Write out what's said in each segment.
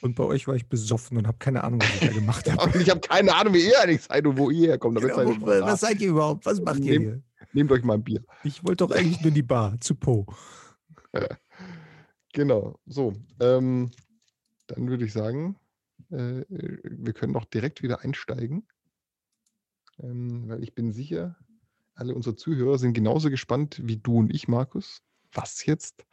Und bei euch war ich besoffen und habe keine Ahnung, was ich da gemacht habe. ich habe keine Ahnung, wie ihr eigentlich seid und wo ihr herkommt. Genau, wo, was seid ihr überhaupt? Was macht ihr hier? Nehmt euch mal ein Bier. Ich wollte doch eigentlich nur die Bar zu Po. genau, so. Ähm, dann würde ich sagen, äh, wir können doch direkt wieder einsteigen. Ähm, weil ich bin sicher, alle unsere Zuhörer sind genauso gespannt wie du und ich, Markus, was jetzt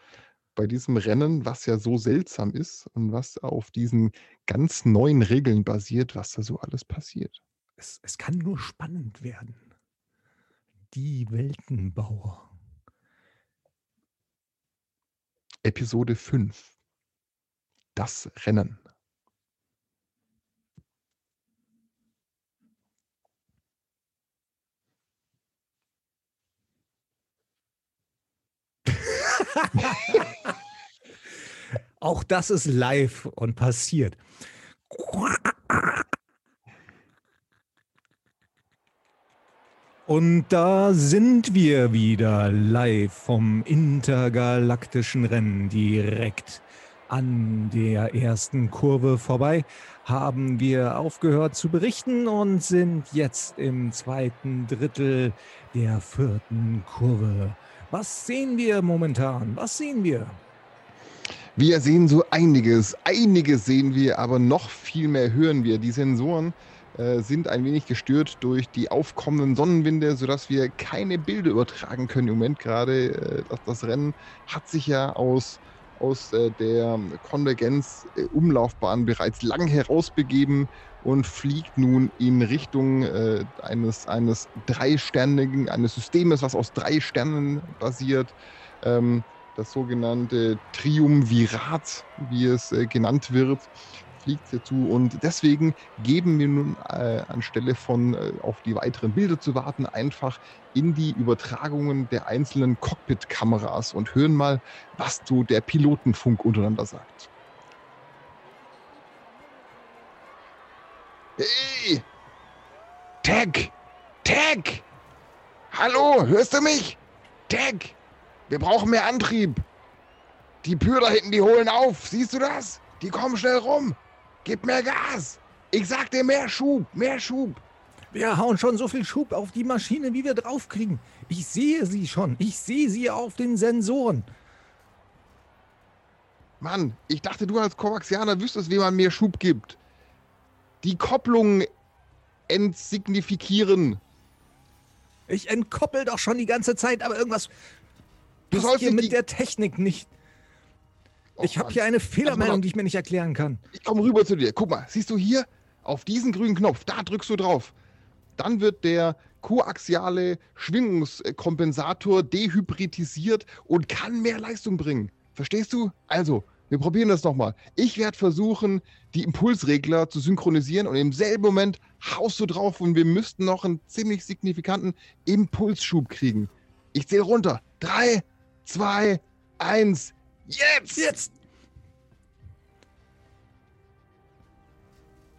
bei diesem Rennen, was ja so seltsam ist und was auf diesen ganz neuen Regeln basiert, was da so alles passiert. Es, es kann nur spannend werden. Die Weltenbauer. Episode 5. Das Rennen. Auch das ist live und passiert. Und da sind wir wieder live vom intergalaktischen Rennen direkt an der ersten Kurve vorbei. Haben wir aufgehört zu berichten und sind jetzt im zweiten Drittel der vierten Kurve. Was sehen wir momentan? Was sehen wir? Wir sehen so einiges. Einiges sehen wir, aber noch viel mehr hören wir. Die Sensoren äh, sind ein wenig gestört durch die aufkommenden Sonnenwinde, sodass wir keine Bilder übertragen können im Moment gerade. Äh, das, das, Rennen hat sich ja aus, aus äh, der Konvergenz-Umlaufbahn bereits lang herausbegeben und fliegt nun in Richtung äh, eines, eines dreisternigen, eines Systems, was aus drei Sternen basiert. Ähm, das sogenannte Triumvirat, wie es äh, genannt wird, fliegt hier zu. Und deswegen geben wir nun äh, anstelle von äh, auf die weiteren Bilder zu warten, einfach in die Übertragungen der einzelnen Cockpit-Kameras und hören mal, was so der Pilotenfunk untereinander sagt. Hey! Tag! Tag! Hallo, hörst du mich? Tag! Wir brauchen mehr Antrieb. Die Pür da hinten, die holen auf. Siehst du das? Die kommen schnell rum. Gib mehr Gas. Ich sag dir mehr Schub, mehr Schub. Wir hauen schon so viel Schub auf die Maschine, wie wir draufkriegen. Ich sehe sie schon. Ich sehe sie auf den Sensoren. Mann, ich dachte, du als Kovaxianer wüsstest, wie man mehr Schub gibt die Kopplung entsignifikieren. Ich entkoppel doch schon die ganze Zeit, aber irgendwas du sollst hier mit der Technik nicht. Oh, ich habe hier eine Fehlermeldung, die ich mir nicht erklären kann. Ich komme rüber zu dir. Guck mal, siehst du hier auf diesen grünen Knopf, da drückst du drauf. Dann wird der koaxiale Schwingungskompensator dehybridisiert und kann mehr Leistung bringen. Verstehst du? Also, wir probieren das nochmal. Ich werde versuchen, die Impulsregler zu synchronisieren und im selben Moment haust du drauf und wir müssten noch einen ziemlich signifikanten Impulsschub kriegen. Ich zähle runter. Drei, zwei, eins. Jetzt! Jetzt!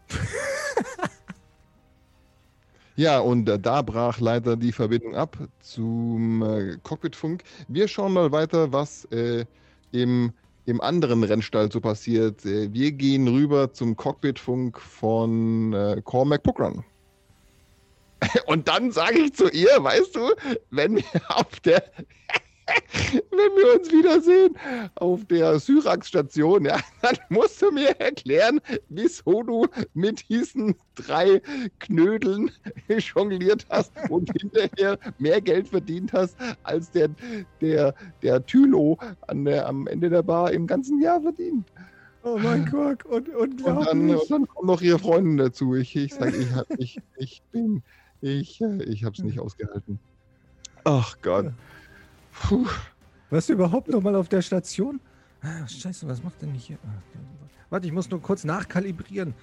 Ja, und äh, da brach leider die Verbindung ab zum äh, Cockpitfunk. Wir schauen mal weiter, was äh, im im anderen Rennstall so passiert. Äh, wir gehen rüber zum Cockpitfunk von äh, Cormac Puckran. Und dann sage ich zu ihr, weißt du, wenn wir auf der wenn wir uns wiedersehen auf der Syrax-Station, ja, dann musst du mir erklären, wieso du mit diesen drei Knödeln jongliert hast und hinterher mehr Geld verdient hast, als der, der, der Tylo an der, am Ende der Bar im ganzen Jahr verdient. Oh mein Gott, und, und, dann, und dann kommen noch ihre Freunde dazu. Ich, ich sage, ich, ich, ich bin, ich, ich habe es nicht ausgehalten. Ach Gott. Puh. Warst du überhaupt noch mal auf der Station? Ah, scheiße, was macht denn hier? Ah, warte, ich muss nur kurz nachkalibrieren.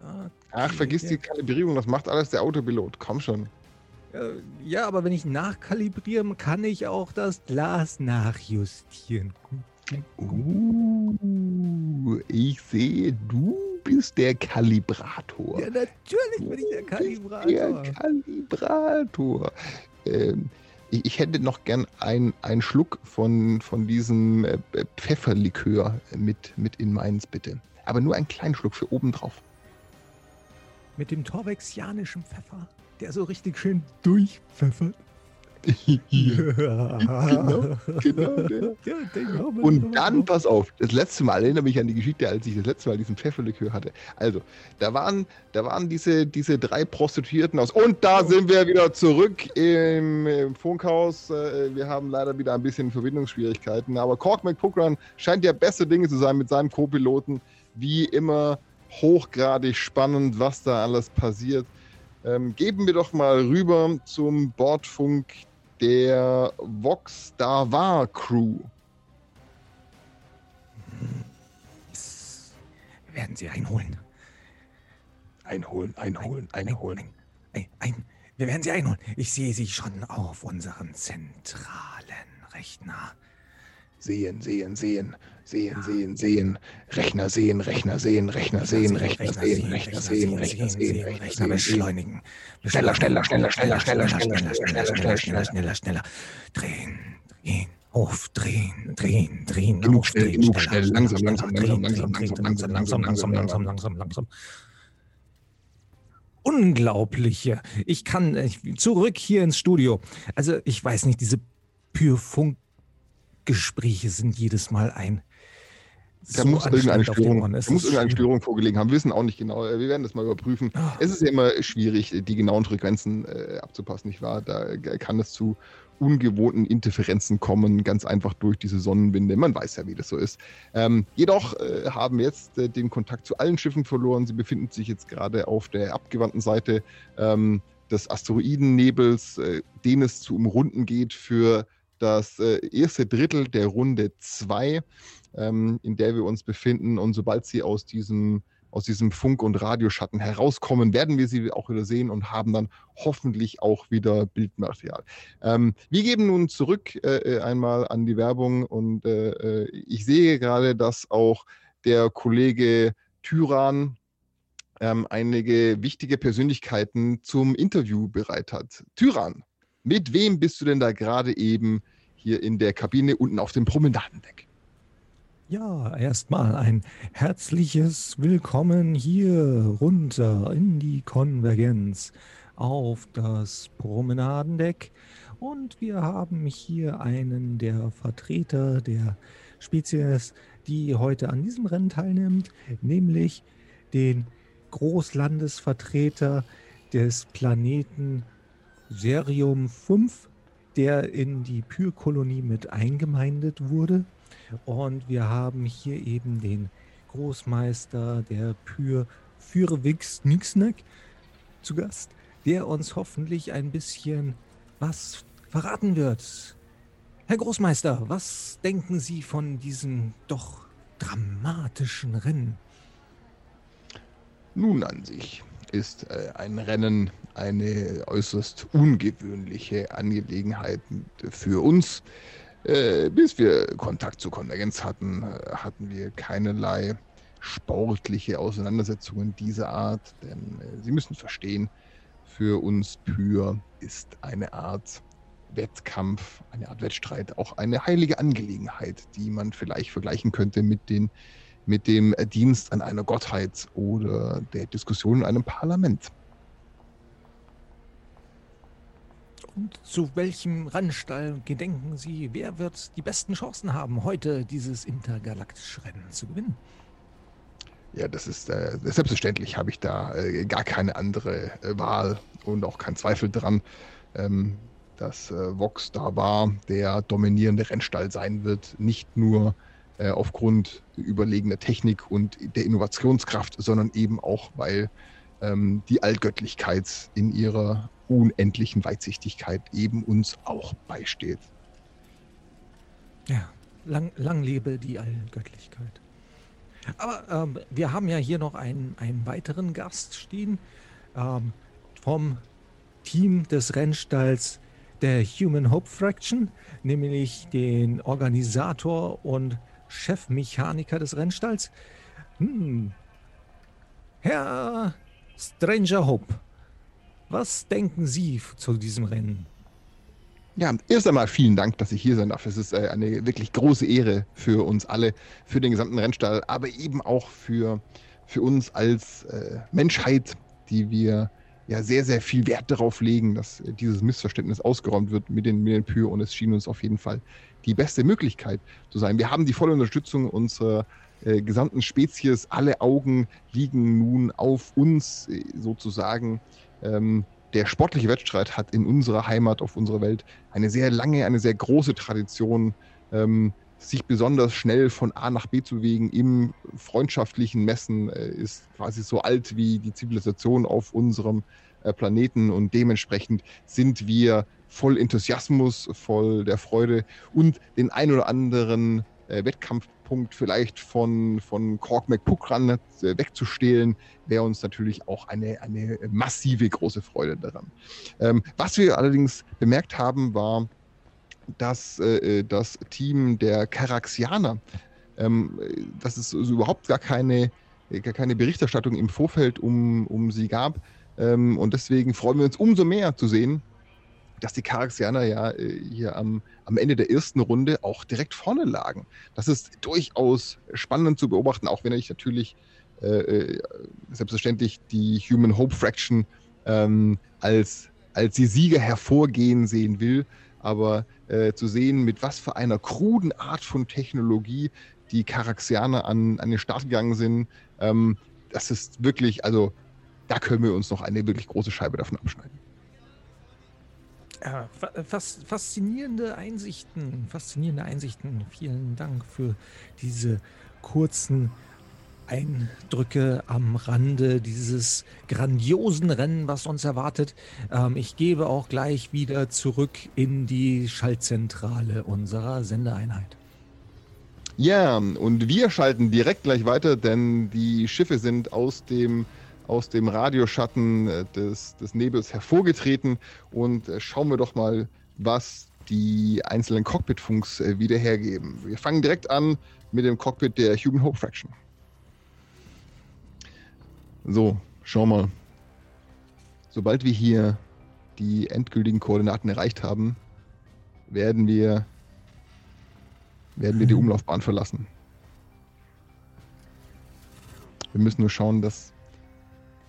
Okay. Ach, vergiss die Kalibrierung, das macht alles der Autopilot. Komm schon. Ja, aber wenn ich nachkalibriere, kann ich auch das Glas nachjustieren. Uh, ich sehe, du bist der Kalibrator. Ja, natürlich bin ich der Kalibrator. Der Kalibrator. Ähm, ich, ich, hätte noch gern einen Schluck von, von diesem äh, Pfefferlikör mit, mit in meins, bitte. aber nur einen kleinen Schluck für oben drauf. Mit dem torvexianischen Pfeffer, der so richtig schön durchpfeffert. Genau, genau der. Und dann, pass auf, das letzte Mal, erinnere mich an die Geschichte, als ich das letzte Mal diesen Pfefferlikör hatte. Also, da waren, da waren diese, diese drei Prostituierten aus. Und da sind wir wieder zurück im, im Funkhaus. Äh, wir haben leider wieder ein bisschen Verbindungsschwierigkeiten. Aber Cork McPookran scheint ja beste Dinge zu sein mit seinem Co-Piloten. Wie immer hochgradig spannend, was da alles passiert. Ähm, geben wir doch mal rüber zum Bordfunk der Vox Davar Crew. Wir werden sie einholen. Einholen, einholen, einholen. Ein, ein, ein, wir werden sie einholen. Ich sehe sie schon auf unseren zentralen Rechner. Sehen, sehen, sehen, sehen, sehen, sehen. Rechner sehen, Rechner sehen, Rechner sehen, Rechner sehen, Rechner sehen, Rechner sehen, Rechner beschleunigen. Schneller, schneller, schneller, schneller, schneller, schneller, schneller, schneller, schneller, schneller, schneller. Drehen, drehen. Aufdrehen, drehen, drehen, genug schnell, genug schnell, langsam, langsam, langsam, langsam, langsam, langsam, langsam, langsam, langsam, langsam, langsam. Unglaubliche. Ich kann zurück hier ins Studio. Also ich weiß nicht, diese Pyrfunk Gespräche sind jedes Mal ein. Da so muss, irgendeine Störung, da muss irgendeine Störung vorgelegen haben. Wir wissen auch nicht genau. Wir werden das mal überprüfen. Oh. Es ist ja immer schwierig, die genauen Frequenzen äh, abzupassen, nicht wahr? Da kann es zu ungewohnten Interferenzen kommen, ganz einfach durch diese Sonnenwinde. Man weiß ja, wie das so ist. Ähm, jedoch äh, haben wir jetzt äh, den Kontakt zu allen Schiffen verloren. Sie befinden sich jetzt gerade auf der abgewandten Seite ähm, des Asteroidennebels, äh, den es zu umrunden geht für das äh, erste Drittel der Runde 2, ähm, in der wir uns befinden. Und sobald sie aus diesem, aus diesem Funk- und Radioschatten herauskommen, werden wir sie auch wieder sehen und haben dann hoffentlich auch wieder Bildmaterial. Ähm, wir geben nun zurück äh, äh einmal an die Werbung und ich sehe gerade, dass auch der Kollege Tyran ähm, einige wichtige Persönlichkeiten zum Interview bereit hat. Tyran, mit wem bist du denn da gerade eben hier in der Kabine unten auf dem Promenadendeck? Ja, erstmal ein herzliches Willkommen hier runter in die Konvergenz auf das Promenadendeck. Und wir haben hier einen der Vertreter der Spezies, die heute an diesem Rennen teilnimmt, nämlich den Großlandesvertreter des Planeten Serium 5, der in die Pyrkolonie mit eingemeindet wurde. Und wir haben hier eben den Großmeister der Pyr Fürwix Nixneck zu Gast, der uns hoffentlich ein bisschen was verraten wird. Herr Großmeister, was denken Sie von diesem doch dramatischen Rennen? Nun an sich ist äh, ein Rennen eine äußerst ungewöhnliche Angelegenheit für uns. Äh, bis wir Kontakt zur Konvergenz hatten, äh, hatten wir keinerlei sportliche Auseinandersetzungen dieser Art, denn äh, Sie müssen verstehen, für uns Pür ist eine Art Wettkampf, eine Art Wettstreit auch eine heilige Angelegenheit, die man vielleicht vergleichen könnte mit, den, mit dem Dienst an einer Gottheit oder der Diskussion in einem Parlament. Und zu welchem Rennstall gedenken Sie, wer wird die besten Chancen haben, heute dieses intergalaktische Rennen zu gewinnen? Ja, das ist äh, selbstverständlich, habe ich da äh, gar keine andere äh, Wahl und auch keinen Zweifel dran, ähm, dass äh, Vox da war, der dominierende Rennstall sein wird, nicht nur äh, aufgrund überlegener Technik und der Innovationskraft, sondern eben auch, weil ähm, die Allgöttlichkeit in ihrer unendlichen Weitsichtigkeit eben uns auch beisteht. Ja, lang, lang lebe die Allgöttlichkeit. Aber ähm, wir haben ja hier noch einen, einen weiteren Gast stehen ähm, vom Team des Rennstalls der Human Hope Fraction, nämlich den Organisator und Chefmechaniker des Rennstalls. Hm. Herr Stranger Hope, was denken Sie zu diesem Rennen? Ja, erst einmal vielen Dank, dass ich hier sein darf. Es ist äh, eine wirklich große Ehre für uns alle, für den gesamten Rennstall, aber eben auch für, für uns als äh, Menschheit, die wir ja sehr, sehr viel Wert darauf legen, dass dieses Missverständnis ausgeräumt wird mit den, mit den Pür und es schien uns auf jeden Fall die beste Möglichkeit zu sein. Wir haben die volle Unterstützung unserer äh, gesamten Spezies. Alle Augen liegen nun auf uns äh, sozusagen. Ähm, der sportliche Wettstreit hat in unserer Heimat, auf unserer Welt eine sehr lange, eine sehr große Tradition, ähm, sich besonders schnell von A nach B zu bewegen im freundschaftlichen Messen, äh, ist quasi so alt wie die Zivilisation auf unserem äh, Planeten und dementsprechend sind wir voll Enthusiasmus, voll der Freude und den ein oder anderen äh, Wettkampfpunkt vielleicht von, von Cork McPukran wegzustehlen, wäre uns natürlich auch eine, eine massive große Freude daran. Ähm, was wir allerdings bemerkt haben, war, dass äh, das Team der Karaxianer, ähm, dass es also überhaupt gar keine, gar keine Berichterstattung im Vorfeld um, um sie gab. Ähm, und deswegen freuen wir uns umso mehr zu sehen, dass die Karaxianer ja äh, hier am, am Ende der ersten Runde auch direkt vorne lagen. Das ist durchaus spannend zu beobachten, auch wenn ich natürlich äh, äh, selbstverständlich die Human Hope Fraction ähm, als, als die Sieger hervorgehen sehen will. Aber äh, zu sehen, mit was für einer kruden Art von Technologie die Karaxianer an, an den Start gegangen sind, ähm, das ist wirklich, also da können wir uns noch eine wirklich große Scheibe davon abschneiden. Ja, fas faszinierende Einsichten, faszinierende Einsichten. Vielen Dank für diese kurzen Eindrücke am Rande dieses grandiosen Rennen, was uns erwartet. Ähm, ich gebe auch gleich wieder zurück in die Schaltzentrale unserer Sendeeinheit. Ja, und wir schalten direkt gleich weiter, denn die Schiffe sind aus dem aus dem Radioschatten äh, des, des Nebels hervorgetreten und äh, schauen wir doch mal, was die einzelnen Cockpit-Funks äh, wieder hergeben. Wir fangen direkt an mit dem Cockpit der Human Hope Fraction. So, schau mal. Sobald wir hier die endgültigen Koordinaten erreicht haben, werden wir, werden wir die mhm. Umlaufbahn verlassen. Wir müssen nur schauen, dass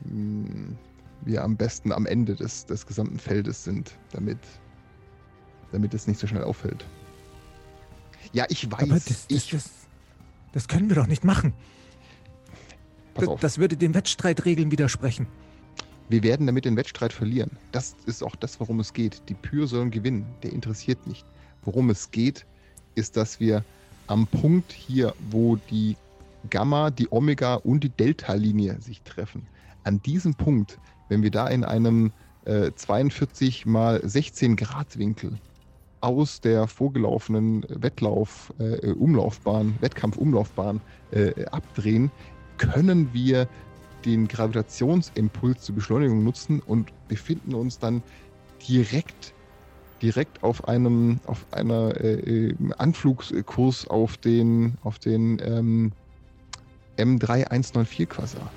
wir am besten am Ende des, des gesamten Feldes sind, damit, damit es nicht so schnell auffällt. Ja, ich weiß. Aber das, ich, das, das können wir doch nicht machen. Das, das würde den Wettstreitregeln widersprechen. Wir werden damit den Wettstreit verlieren. Das ist auch das, worum es geht. Die Pür sollen gewinnen. Der interessiert nicht. Worum es geht, ist, dass wir am Punkt hier, wo die Gamma, die Omega und die Delta-Linie sich treffen, an diesem Punkt, wenn wir da in einem äh, 42 mal 16 Grad Winkel aus der vorgelaufenen Wettlauf, äh, Umlaufbahn, Wettkampfumlaufbahn äh, abdrehen, können wir den Gravitationsimpuls zur Beschleunigung nutzen und befinden uns dann direkt direkt auf einem auf einer äh, Anflugskurs auf den auf den ähm, M3194 Quasar.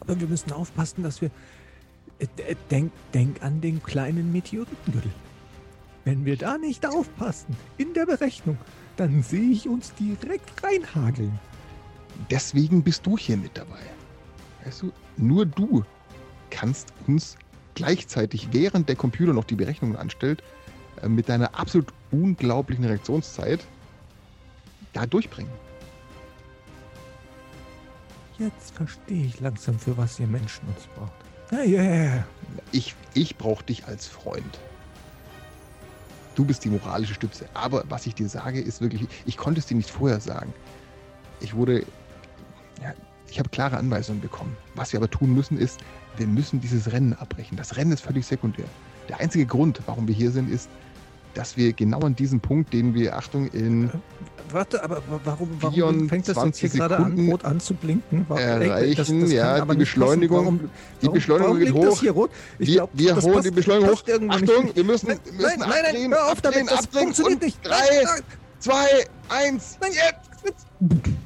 Aber wir müssen aufpassen, dass wir. Äh, denk, denk an den kleinen Meteoritengürtel. Wenn wir da nicht aufpassen in der Berechnung, dann sehe ich uns direkt reinhageln. Deswegen bist du hier mit dabei. Weißt du, nur du kannst uns gleichzeitig, während der Computer noch die Berechnungen anstellt, äh, mit deiner absolut unglaublichen Reaktionszeit da durchbringen. Jetzt verstehe ich langsam, für was ihr Menschen uns braucht. Ja, ja, ja. Ich, ich brauche dich als Freund. Du bist die moralische Stütze. Aber was ich dir sage, ist wirklich, ich konnte es dir nicht vorher sagen. Ich wurde, ja, ich habe klare Anweisungen bekommen. Was wir aber tun müssen, ist, wir müssen dieses Rennen abbrechen. Das Rennen ist völlig sekundär. Der einzige Grund, warum wir hier sind, ist, dass wir genau an diesem Punkt, den wir, Achtung, in. Äh, warte, aber warum, warum fängt das jetzt hier gerade an, rot anzublinken? Warum, erreichen, das, das ja, die Beschleunigung. Warum, die Beschleunigung warum geht hoch. Das hier rot? Ich glaub, wir wir holen die Beschleunigung hoch. Achtung, nicht. wir müssen, wir müssen nein, abdrehen. Nein, hör auf damit, das abdrehen funktioniert nicht. Drei, zwei, eins, nein, jetzt!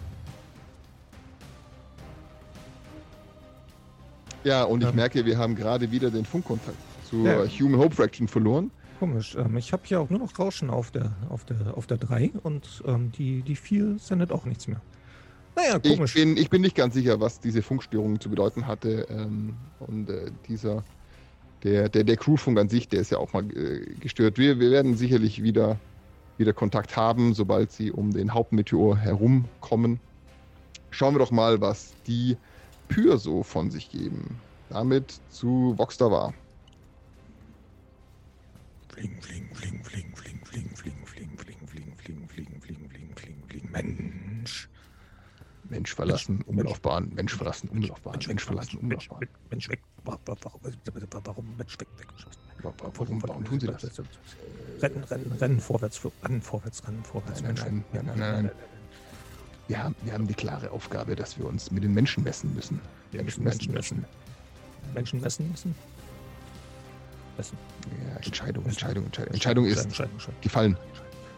Ja, und ich merke, wir haben gerade wieder den Funkkontakt zur ja. Human Hope Fraction verloren. Komisch. Ähm, ich habe hier auch nur noch Rauschen auf der, auf der, auf der 3 und ähm, die, die 4 sendet auch nichts mehr. Naja, komisch. Ich bin, ich bin nicht ganz sicher, was diese Funkstörung zu bedeuten hatte. Ähm, und äh, dieser, der, der, der Crewfunk an sich, der ist ja auch mal äh, gestört. Wir, wir werden sicherlich wieder, wieder Kontakt haben, sobald sie um den Hauptmeteor herumkommen. Schauen wir doch mal, was die Pür so von sich geben. Damit zu Voxter war. Fliegen, fliegen, fliegen, fliegen, fliegen, fliegen, fliegen, fliegen, fliegen, fliegen, fliegen, fliegen, fliegen, fliegen, fliegen, fliegen, Mensch. Mensch verlassen, Umlaufbahn, Mensch verlassen, Umlaufbahn, Mensch verlassen, Umlaufbahn. Mensch weg. Warum Mensch weg? Warum, warum tun Sie das? Rennen, rennen, rennen, vorwärts, rennen, vorwärts, rennen, vorwärts. Nein, nein, nein, nein, nein. Wir haben, wir haben die klare Aufgabe, dass wir uns mit den Menschen messen müssen. Wir müssen Menschen messen. Menschen messen müssen? Messen. Ja, Entscheidung, Entscheidung, Entscheidung. Entscheidung ist gefallen.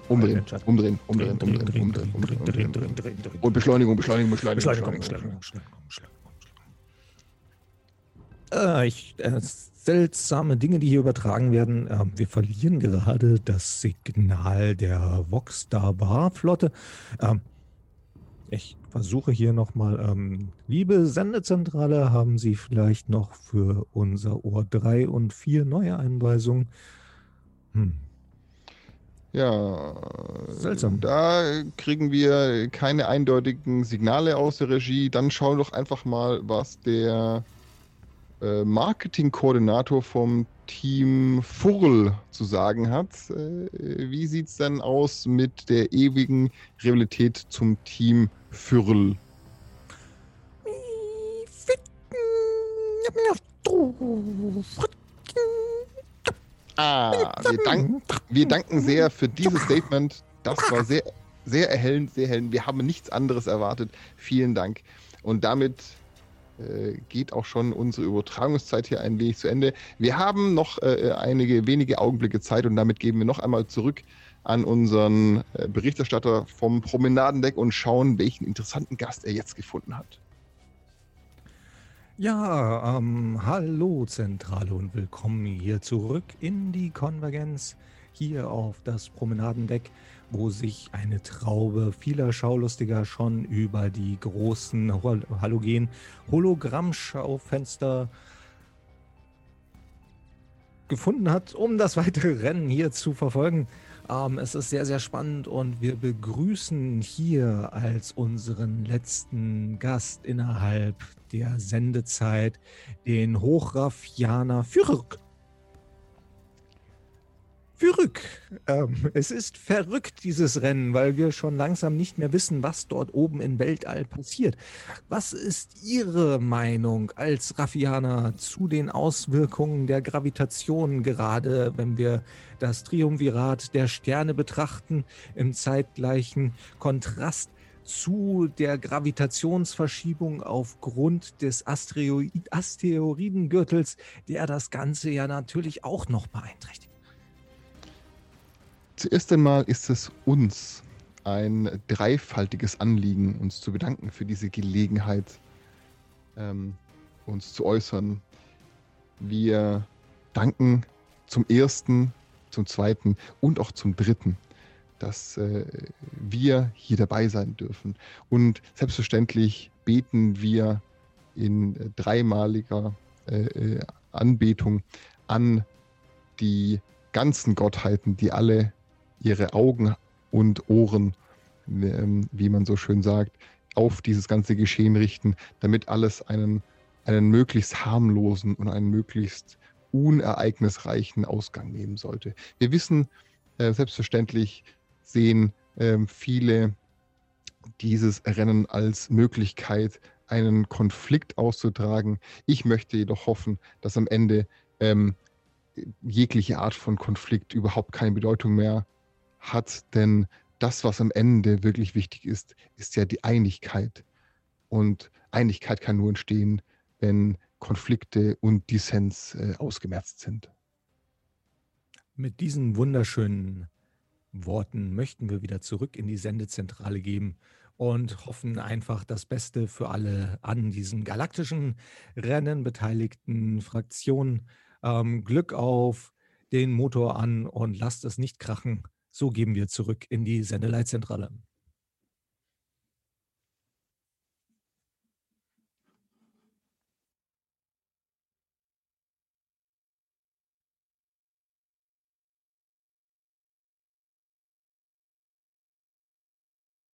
Umdrehen, umdrehen, umdrehen, umdrehen, umdrehen, umdrehen, Und Beschleunigung, Beschleunigung, Beschleunigung, Beschleunigung. Äh, ich, äh, seltsame Dinge, die hier übertragen werden. Äh, wir verlieren gerade das Signal der Voxstar-Bar-Flotte. Äh, ich versuche hier nochmal, ähm, liebe Sendezentrale, haben Sie vielleicht noch für unser Ohr 3 und 4 neue Einweisungen? Hm. Ja, seltsam. Da kriegen wir keine eindeutigen Signale aus der Regie. Dann schau doch einfach mal, was der äh, Marketingkoordinator vom Team Furl zu sagen hat. Äh, wie sieht es denn aus mit der ewigen Rivalität zum Team Fürl? Ah, wir danken, wir danken sehr für dieses Statement. Das war sehr, sehr erhellend, sehr erhellend. Wir haben nichts anderes erwartet. Vielen Dank. Und damit geht auch schon unsere Übertragungszeit hier ein wenig zu Ende. Wir haben noch äh, einige wenige Augenblicke Zeit und damit geben wir noch einmal zurück an unseren äh, Berichterstatter vom Promenadendeck und schauen, welchen interessanten Gast er jetzt gefunden hat. Ja, ähm, hallo Zentrale und willkommen hier zurück in die Konvergenz, hier auf das Promenadendeck, wo sich eine Traube vieler Schaulustiger schon über die großen Halogen Hologrammschaufenster gefunden hat, um das weitere Rennen hier zu verfolgen. Ähm, es ist sehr, sehr spannend und wir begrüßen hier als unseren letzten Gast innerhalb der Sendezeit den Hochraffianer Fürk. Fürk. Ähm, es ist verrückt, dieses Rennen, weil wir schon langsam nicht mehr wissen, was dort oben im Weltall passiert. Was ist Ihre Meinung als Raffianer zu den Auswirkungen der Gravitation, gerade wenn wir das Triumvirat der Sterne betrachten, im zeitgleichen Kontrast zu der Gravitationsverschiebung aufgrund des Asteroid Asteroidengürtels, der das Ganze ja natürlich auch noch beeinträchtigt. Zuerst einmal ist es uns ein dreifaltiges Anliegen, uns zu bedanken für diese Gelegenheit, ähm, uns zu äußern. Wir danken zum ersten, zum zweiten und auch zum dritten dass äh, wir hier dabei sein dürfen. Und selbstverständlich beten wir in äh, dreimaliger äh, Anbetung an die ganzen Gottheiten, die alle ihre Augen und Ohren, ähm, wie man so schön sagt, auf dieses ganze Geschehen richten, damit alles einen, einen möglichst harmlosen und einen möglichst unereignisreichen Ausgang nehmen sollte. Wir wissen äh, selbstverständlich, sehen ähm, viele dieses Rennen als Möglichkeit, einen Konflikt auszutragen. Ich möchte jedoch hoffen, dass am Ende ähm, jegliche Art von Konflikt überhaupt keine Bedeutung mehr hat, denn das, was am Ende wirklich wichtig ist, ist ja die Einigkeit. Und Einigkeit kann nur entstehen, wenn Konflikte und Dissens äh, ausgemerzt sind. Mit diesen wunderschönen Worten möchten wir wieder zurück in die Sendezentrale geben und hoffen einfach das Beste für alle an diesen galaktischen Rennen beteiligten Fraktionen. Ähm, Glück auf den Motor an und lasst es nicht krachen. So geben wir zurück in die Sendeleitzentrale.